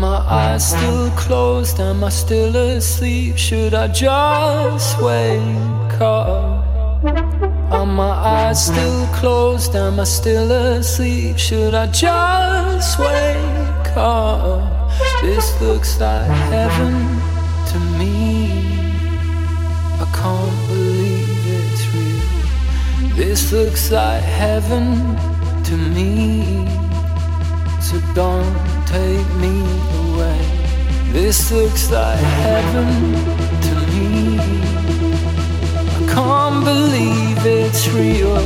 my eyes still closed? Am I still asleep? Should I just wake up? Are my eyes still closed? Am I still asleep? Should I just wake up? This looks like heaven to me. I can't believe it's real. This looks like heaven to me. So don't take me away. This looks like heaven to me. I can't believe it's real.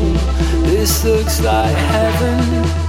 This looks like heaven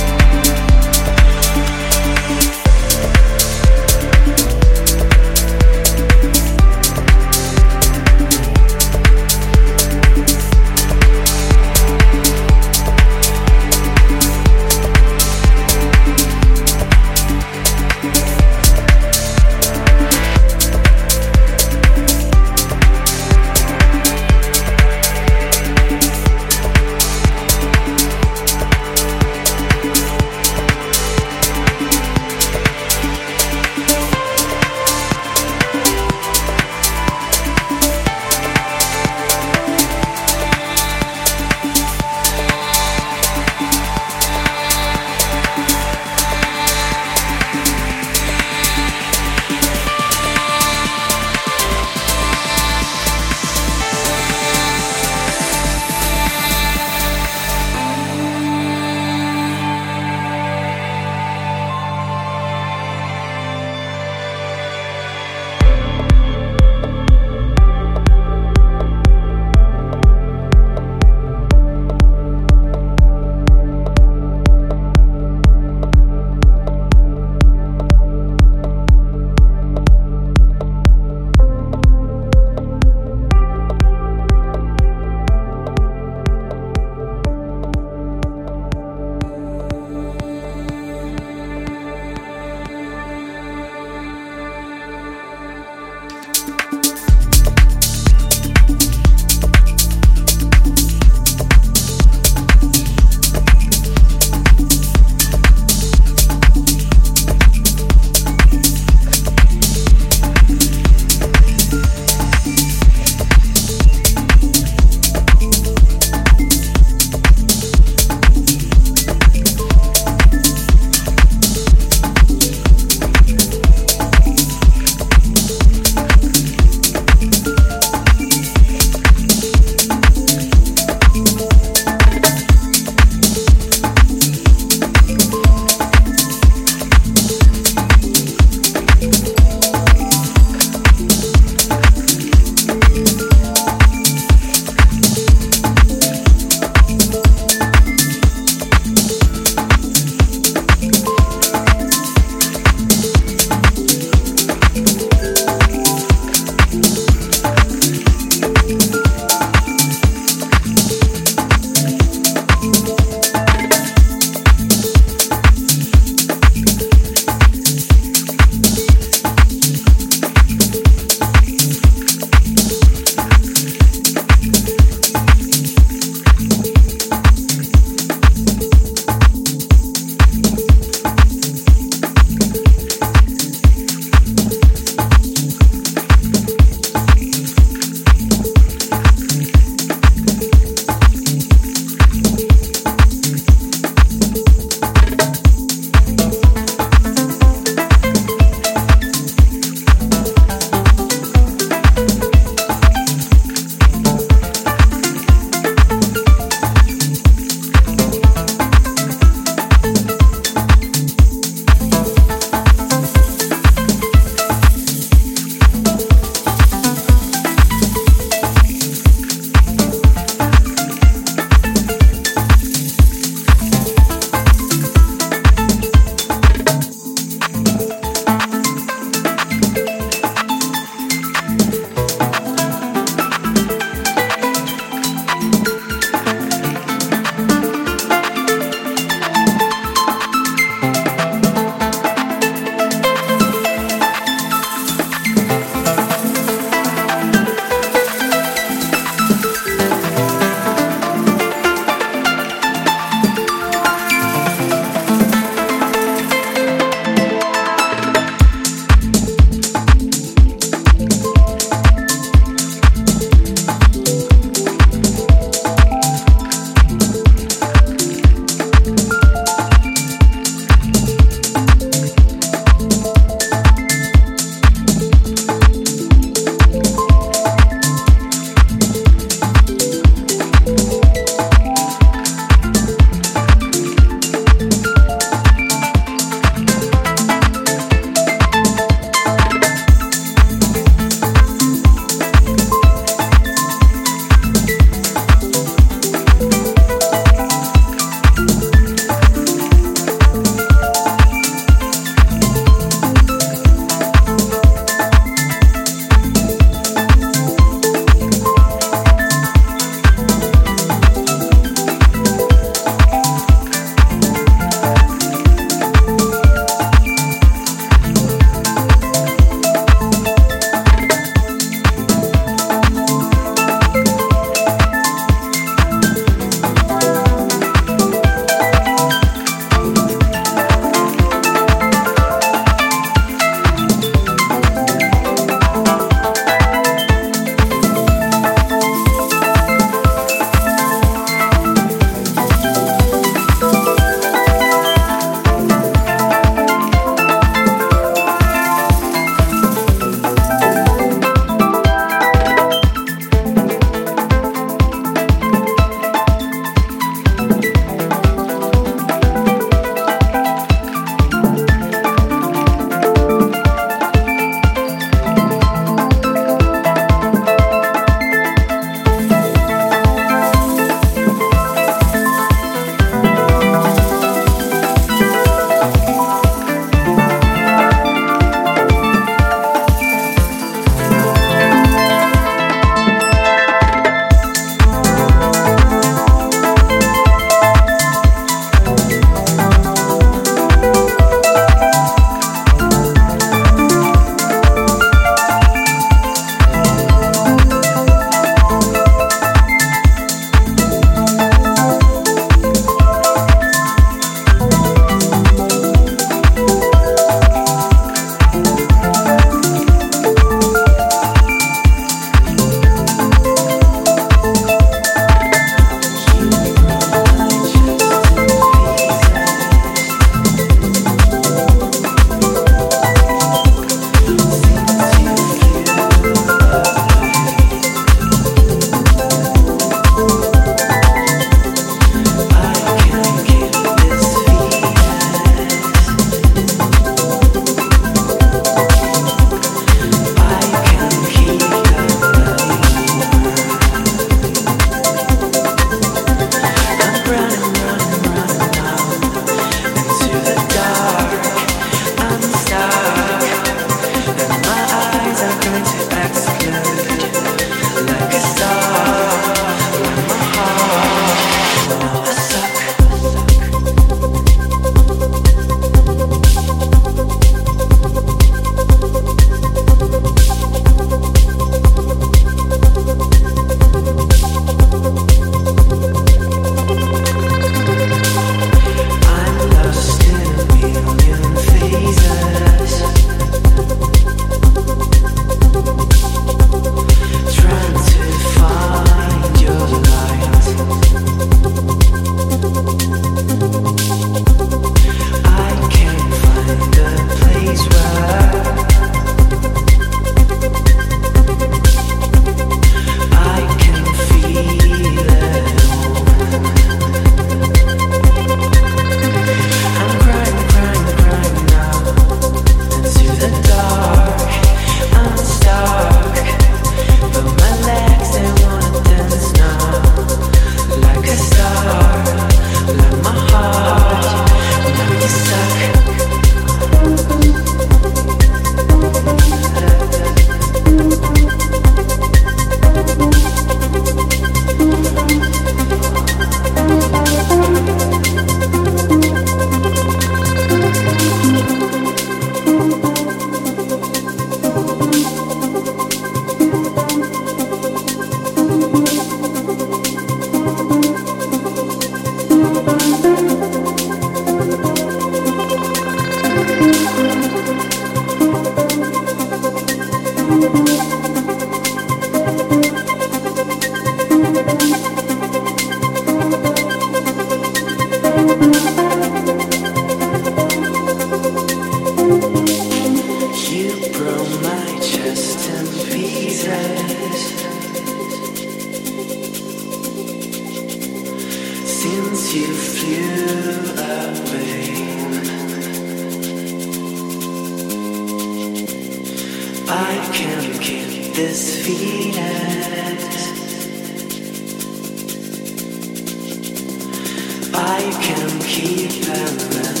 can keep it.